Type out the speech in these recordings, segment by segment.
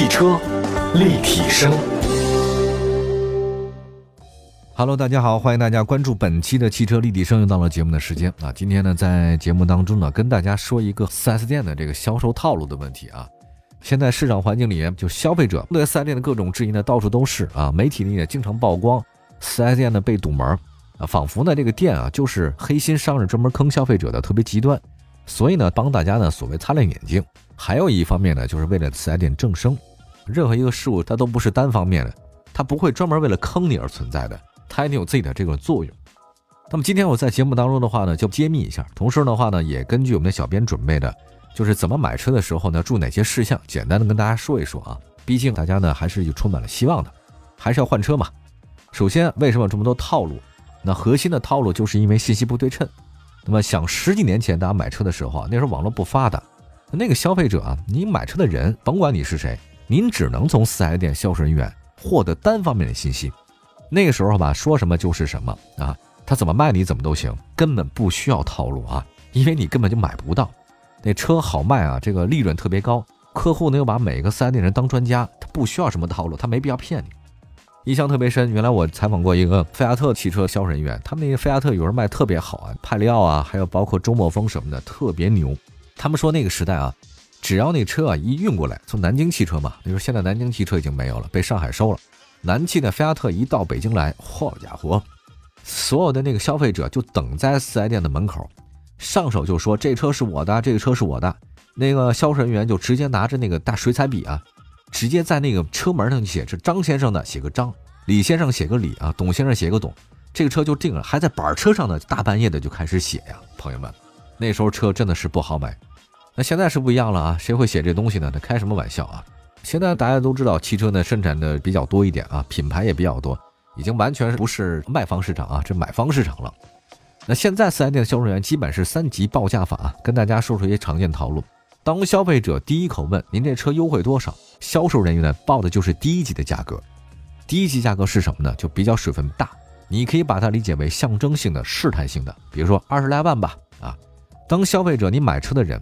汽车立体声。Hello，大家好，欢迎大家关注本期的汽车立体声，又到了节目的时间啊。今天呢，在节目当中呢，跟大家说一个 4S 店的这个销售套路的问题啊。现在市场环境里，就消费者对 4S 店的各种质疑呢，到处都是啊。媒体呢也经常曝光 4S 店呢被堵门啊，仿佛呢这个店啊就是黑心商人专门坑消费者的，特别极端。所以呢，帮大家呢所谓擦亮眼睛。还有一方面呢，就是为了 4S 店正声。任何一个事物它都不是单方面的，它不会专门为了坑你而存在的。它一定有自己的这个作用。那么今天我在节目当中的话呢，就揭秘一下，同时的话呢，也根据我们的小编准备的，就是怎么买车的时候呢，注意哪些事项，简单的跟大家说一说啊。毕竟大家呢还是有充满了希望的，还是要换车嘛。首先，为什么有这么多套路？那核心的套路就是因为信息不对称。那么想十几年前大家买车的时候啊，那时候网络不发达，那个消费者啊，你买车的人，甭管你是谁，您只能从四 S 店销售人员获得单方面的信息。那个时候吧，说什么就是什么啊，他怎么卖你怎么都行，根本不需要套路啊，因为你根本就买不到。那车好卖啊，这个利润特别高，客户呢又把每个四 S 店人当专家，他不需要什么套路，他没必要骗你。印象特别深，原来我采访过一个菲亚特汽车销售人员，他们那个菲亚特有人卖特别好啊，派利奥啊，还有包括周末风什么的，特别牛。他们说那个时代啊，只要那车啊一运过来，从南京汽车嘛，你说现在南京汽车已经没有了，被上海收了。南汽的菲亚特一到北京来，好家伙，所有的那个消费者就等在四 S 店的门口，上手就说这车是我的，这个车是我的。那个销售人员就直接拿着那个大水彩笔啊，直接在那个车门上写着张先生的，写个张；李先生写个李啊，董先生写个董，这个车就定了。还在板车上呢，大半夜的就开始写呀，朋友们，那时候车真的是不好买。那现在是不一样了啊，谁会写这东西呢？他开什么玩笑啊？现在大家都知道，汽车呢生产的比较多一点啊，品牌也比较多，已经完全不是卖方市场啊，这买方市场了。那现在四 S 店的销售员基本是三级报价法啊，跟大家说说一些常见套路。当消费者第一口问您这车优惠多少，销售人员呢报的就是第一级的价格。第一级价格是什么呢？就比较水分大，你可以把它理解为象征性的、试探性的，比如说二十来万吧。啊，当消费者你买车的人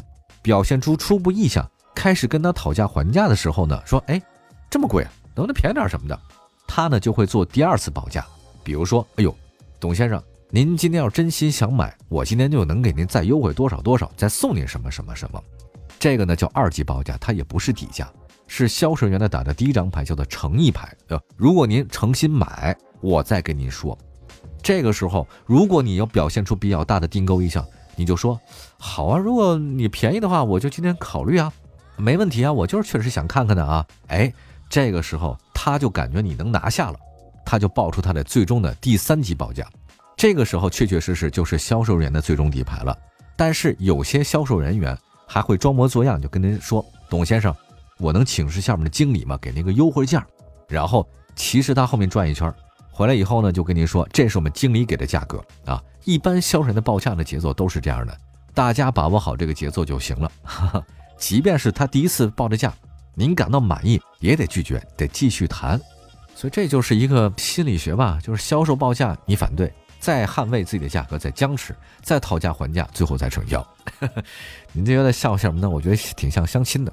表现出初步意向。开始跟他讨价还价的时候呢，说：“哎，这么贵啊，能不能便宜点什么的？”他呢就会做第二次报价，比如说：“哎呦，董先生，您今天要真心想买，我今天就能给您再优惠多少多少，再送您什么什么什么。”这个呢叫二级报价，它也不是底价，是销售员的打的第一张牌，叫做诚意牌。呃，如果您诚心买，我再跟您说。这个时候，如果你要表现出比较大的订购意向，你就说：“好啊，如果你便宜的话，我就今天考虑啊。”没问题啊，我就是确实想看看的啊。哎，这个时候他就感觉你能拿下了，他就报出他的最终的第三级报价。这个时候确确实实就是销售人员的最终底牌了。但是有些销售人员还会装模作样，就跟您说：“董先生，我能请示下面的经理吗？给您个优惠价。”然后其实他后面转一圈，回来以后呢，就跟您说：“这是我们经理给的价格啊。”一般销售人的报价的节奏都是这样的，大家把握好这个节奏就行了。即便是他第一次报的价，您感到满意也得拒绝，得继续谈。所以这就是一个心理学吧，就是销售报价你反对，再捍卫自己的价格，再僵持，再讨价还价，最后再成交。您这有点像什么呢？我觉得挺像相亲的。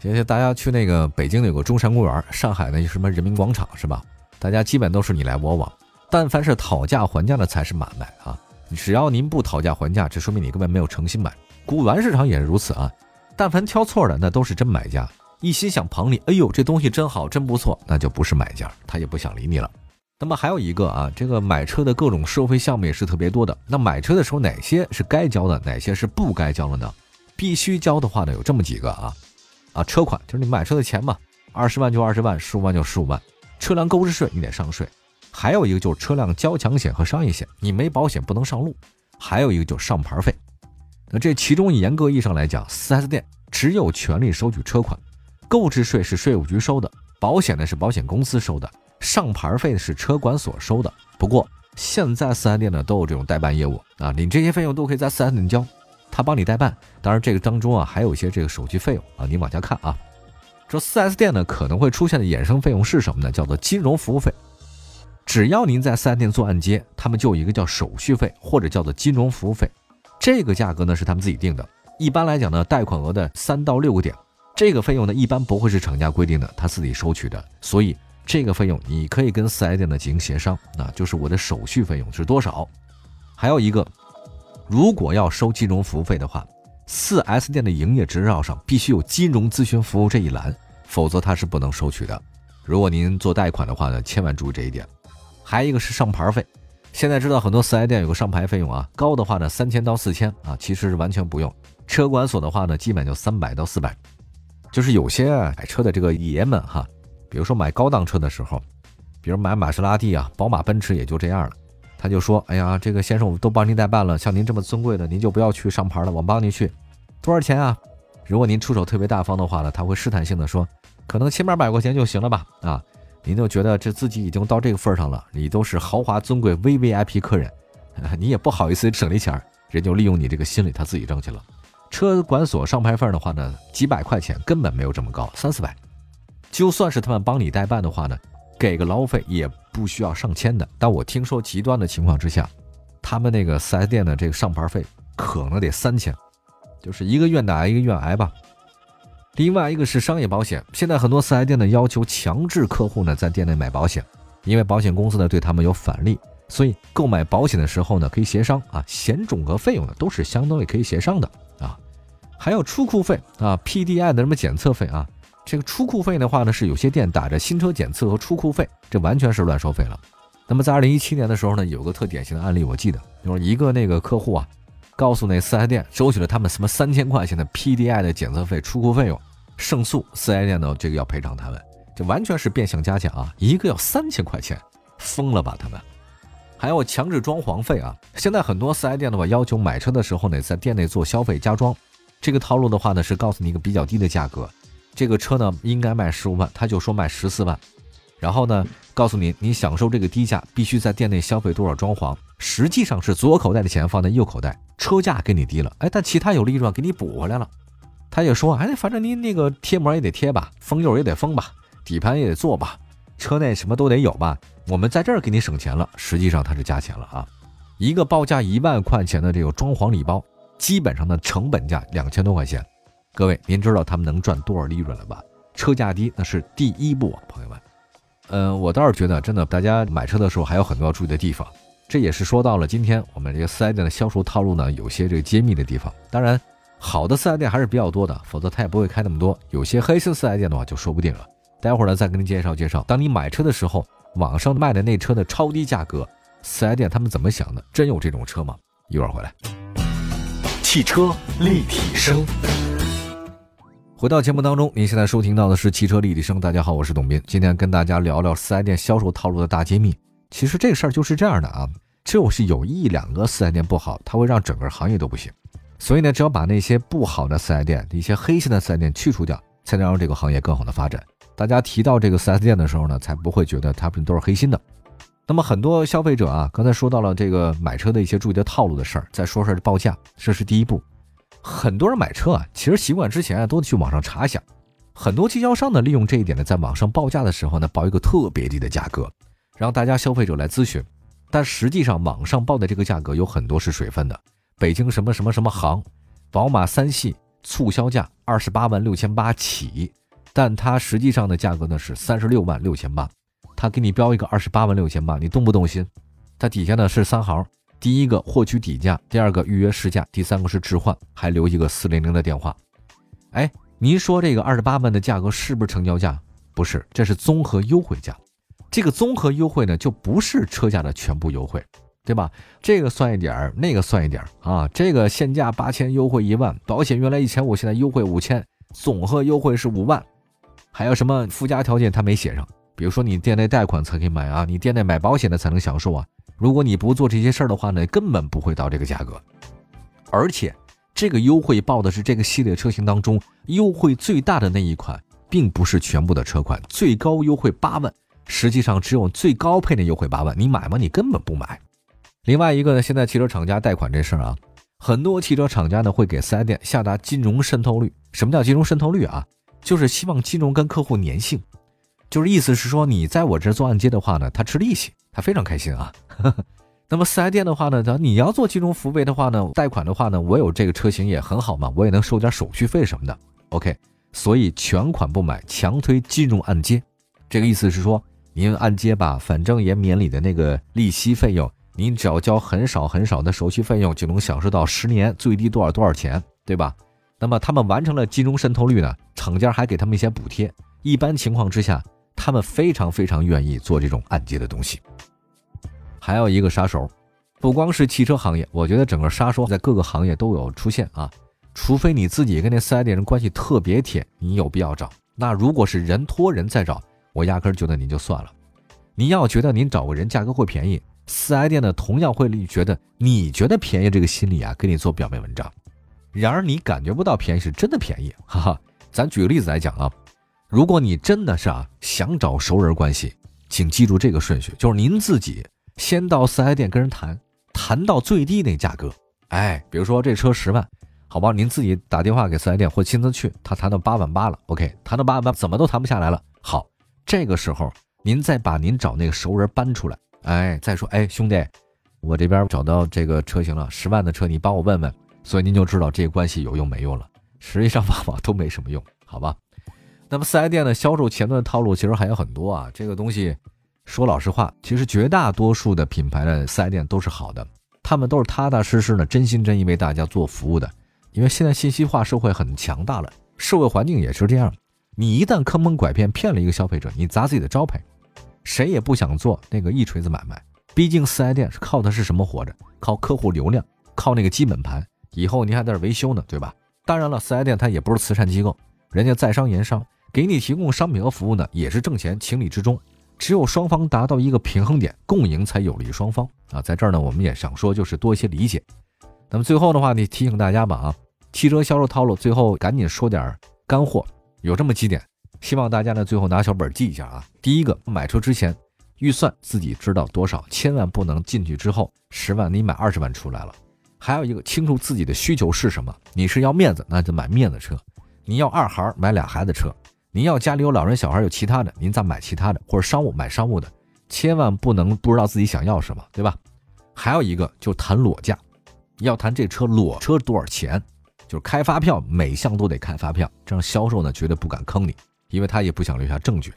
谢谢大家去那个北京有个中山公园，上海呢什么人民广场是吧？大家基本都是你来我往，但凡是讨价还价的才是买卖啊！只要您不讨价还价，这说明你根本没有诚心买。古玩市场也是如此啊。但凡挑错的，那都是真买家，一心想捧你。哎呦，这东西真好，真不错，那就不是买家，他也不想理你了。那么还有一个啊，这个买车的各种收费项目也是特别多的。那买车的时候，哪些是该交的，哪些是不该交的呢？必须交的话呢，有这么几个啊啊，车款就是你买车的钱嘛，二十万就二十万，十五万就十五万。车辆购置税你得上税，还有一个就是车辆交强险和商业险，你没保险不能上路。还有一个就是上牌费。那这其中严格意义上来讲，4S 店只有权利收取车款，购置税是税务局收的，保险呢是保险公司收的，上牌费是车管所收的。不过现在 4S 店呢都有这种代办业务啊，你这些费用都可以在 4S 店交，他帮你代办。当然这个当中啊还有一些这个手续费用啊，你往下看啊。说 4S 店呢可能会出现的衍生费用是什么呢？叫做金融服务费。只要您在 4S 店做按揭，他们就有一个叫手续费或者叫做金融服务费。这个价格呢是他们自己定的，一般来讲呢，贷款额的三到六个点，这个费用呢一般不会是厂家规定的，他自己收取的，所以这个费用你可以跟四 S 店的进行协商，那就是我的手续费用是多少。还有一个，如果要收金融服务费的话，四 S 店的营业执照上必须有金融咨询服务这一栏，否则他是不能收取的。如果您做贷款的话呢，千万注意这一点。还有一个是上牌费。现在知道很多四 S 店有个上牌费用啊，高的话呢三千到四千啊，其实是完全不用。车管所的话呢，基本就三百到四百。就是有些买车的这个爷们哈，比如说买高档车的时候，比如买玛莎拉蒂啊、宝马、奔驰也就这样了。他就说：“哎呀，这个先生我都帮您代办了，像您这么尊贵的，您就不要去上牌了，我帮您去。多少钱啊？如果您出手特别大方的话呢，他会试探性的说，可能千八百块钱就行了吧？啊。”您就觉得这自己已经到这个份上了，你都是豪华尊贵 V V I P 客人，你也不好意思省这钱儿人就利用你这个心理，他自己挣去了。车管所上牌费的话呢，几百块钱根本没有这么高，三四百。就算是他们帮你代办的话呢，给个劳务费也不需要上千的。但我听说极端的情况之下，他们那个四 S 店的这个上牌费可能得三千，就是一个愿打一个愿挨吧。另外一个是商业保险，现在很多四 S 店呢要求强制客户呢在店内买保险，因为保险公司呢对他们有返利，所以购买保险的时候呢可以协商啊，险种和费用呢都是相当于可以协商的啊。还有出库费啊，PDI 的什么检测费啊，这个出库费的话呢是有些店打着新车检测和出库费，这完全是乱收费了。那么在二零一七年的时候呢，有个特典型的案例，我记得就是一个那个客户啊。告诉那四 S 店收取了他们什么三千块钱的 PDI 的检测费、出库费用，胜诉四 S 店呢这个要赔偿他们，这完全是变相加价啊！一个要三千块钱，疯了吧他们？还有强制装潢费啊！现在很多四 S 店的话要求买车的时候呢，在店内做消费加装，这个套路的话呢是告诉你一个比较低的价格，这个车呢应该卖十五万，他就说卖十四万，然后呢告诉你你享受这个低价，必须在店内消费多少装潢。实际上是左口袋的钱放在右口袋，车价给你低了，哎，但其他有利润给你补回来了。他也说，哎，反正您那个贴膜也得贴吧，封釉也得封吧，底盘也得做吧，车内什么都得有吧。我们在这儿给你省钱了，实际上他是加钱了啊。一个报价一万块钱的这个装潢礼包，基本上的成本价两千多块钱。各位，您知道他们能赚多少利润了吧？车价低那是第一步啊，朋友们。嗯，我倒是觉得，真的，大家买车的时候还有很多要注意的地方。这也是说到了今天我们这个四 S 店的销售套路呢，有些这个揭秘的地方。当然，好的四 S 店还是比较多的，否则他也不会开那么多。有些黑心四 S 店的话就说不定了。待会儿呢再跟您介绍介绍，当你买车的时候，网上卖的那车的超低价格，四 S 店他们怎么想的？真有这种车吗？一会儿回来。汽车立体声，回到节目当中，您现在收听到的是汽车立体声。大家好，我是董斌，今天跟大家聊聊四 S 店销售套路的大揭秘。其实这个事儿就是这样的啊。就是有一两个四 S 店不好，它会让整个行业都不行。所以呢，只要把那些不好的四 S 店、一些黑心的四 S 店去除掉，才能让这个行业更好的发展。大家提到这个四 S 店的时候呢，才不会觉得他们都是黑心的。那么很多消费者啊，刚才说到了这个买车的一些注意的套路的事儿，再说说报价，这是第一步。很多人买车啊，其实习惯之前啊，都得去网上查一下。很多经销商呢，利用这一点呢，在网上报价的时候呢，报一个特别低的价格，让大家消费者来咨询。但实际上，网上报的这个价格有很多是水分的。北京什么什么什么行，宝马三系促销价二十八万六千八起，但它实际上的价格呢是三十六万六千八。他给你标一个二十八万六千八，你动不动心？它底下呢是三行，第一个获取底价，第二个预约试驾，第三个是置换，还留一个四零零的电话。哎，您说这个二十八万的价格是不是成交价？不是，这是综合优惠价。这个综合优惠呢，就不是车价的全部优惠，对吧？这个算一点儿，那个算一点儿啊。这个现价八千，优惠一万，保险原来一千五，现在优惠五千，总和优惠是五万。还有什么附加条件他没写上？比如说你店内贷款才可以买啊，你店内买保险的才能享受啊。如果你不做这些事儿的话呢，根本不会到这个价格。而且这个优惠报的是这个系列车型当中优惠最大的那一款，并不是全部的车款，最高优惠八万。实际上只有最高配的优惠八万，你买吗？你根本不买。另外一个呢，现在汽车厂家贷款这事儿啊，很多汽车厂家呢会给四 S 店下达金融渗透率。什么叫金融渗透率啊？就是希望金融跟客户粘性，就是意思是说你在我这做按揭的话呢，他吃利息，他非常开心啊。那么四 S 店的话呢，他你要做金融服务的话呢，贷款的话呢，我有这个车型也很好嘛，我也能收点手续费什么的。OK，所以全款不买，强推金融按揭。这个意思是说，您按揭吧，反正也免你的那个利息费用，您只要交很少很少的手续费用，就能享受到十年最低多少多少钱，对吧？那么他们完成了金融渗透率呢，厂家还给他们一些补贴。一般情况之下，他们非常非常愿意做这种按揭的东西。还有一个杀手，不光是汽车行业，我觉得整个杀手在各个行业都有出现啊。除非你自己跟那四 S 店人关系特别铁，你有必要找。那如果是人托人再找，我压根儿觉得您就算了。您要觉得您找个人价格会便宜，四 S 店呢同样会觉得你觉得便宜这个心理啊，给你做表面文章。然而你感觉不到便宜是真的便宜，哈哈。咱举个例子来讲啊，如果你真的是啊想找熟人关系，请记住这个顺序，就是您自己先到四 S 店跟人谈，谈到最低那价格。哎，比如说这车十万。好吧，您自己打电话给四 S 店或亲自去，他谈到八万八了，OK，谈到八万八怎么都谈不下来了。好，这个时候您再把您找那个熟人搬出来，哎，再说，哎，兄弟，我这边找到这个车型了，十万的车，你帮我问问。所以您就知道这个关系有用没用了。实际上往往都没什么用，好吧？那么四 S 店的销售前端套路其实还有很多啊。这个东西说老实话，其实绝大多数的品牌的四 S 店都是好的，他们都是踏踏实实的、真心真意为大家做服务的。因为现在信息化社会很强大了，社会环境也是这样。你一旦坑蒙拐骗骗了一个消费者，你砸自己的招牌，谁也不想做那个一锤子买卖。毕竟四 S 店是靠的是什么活着？靠客户流量，靠那个基本盘。以后你还在这维修呢，对吧？当然了，四 S 店它也不是慈善机构，人家在商言商，给你提供商品和服务呢，也是挣钱，情理之中。只有双方达到一个平衡点，共赢才有利于双方啊。在这儿呢，我们也想说，就是多一些理解。那么最后的话，你提醒大家吧啊，汽车销售套路，最后赶紧说点干货，有这么几点，希望大家呢最后拿小本记一下啊。第一个，买车之前预算自己知道多少，千万不能进去之后十万你买二十万出来了。还有一个，清楚自己的需求是什么，你是要面子，那就买面子车；你要二孩买俩孩子车；您要家里有老人小孩有其他的，您再买其他的，或者商务买商务的，千万不能不知道自己想要什么，对吧？还有一个，就谈裸价。要谈这车裸车多少钱，就是开发票，每项都得开发票，这样销售呢绝对不敢坑你，因为他也不想留下证据。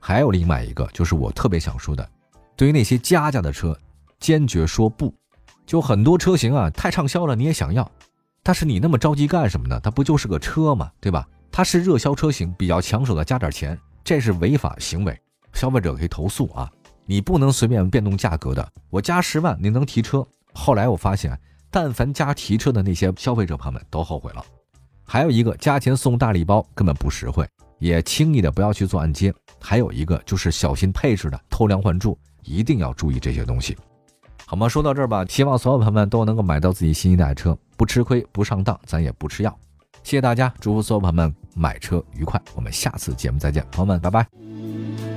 还有另外一个，就是我特别想说的，对于那些加价的车，坚决说不。就很多车型啊太畅销了，你也想要，但是你那么着急干什么呢？它不就是个车吗？对吧？它是热销车型，比较抢手的，加点钱，这是违法行为，消费者可以投诉啊！你不能随便变动价格的。我加十万，你能提车？后来我发现。但凡加提车的那些消费者朋友们都后悔了。还有一个加钱送大礼包根本不实惠，也轻易的不要去做按揭。还有一个就是小心配置的偷梁换柱，一定要注意这些东西，好吗？说到这儿吧，希望所有朋友们都能够买到自己心仪的爱车，不吃亏，不上当，咱也不吃药。谢谢大家祝福所有朋友们买车愉快我们下次节目再见朋友们拜拜。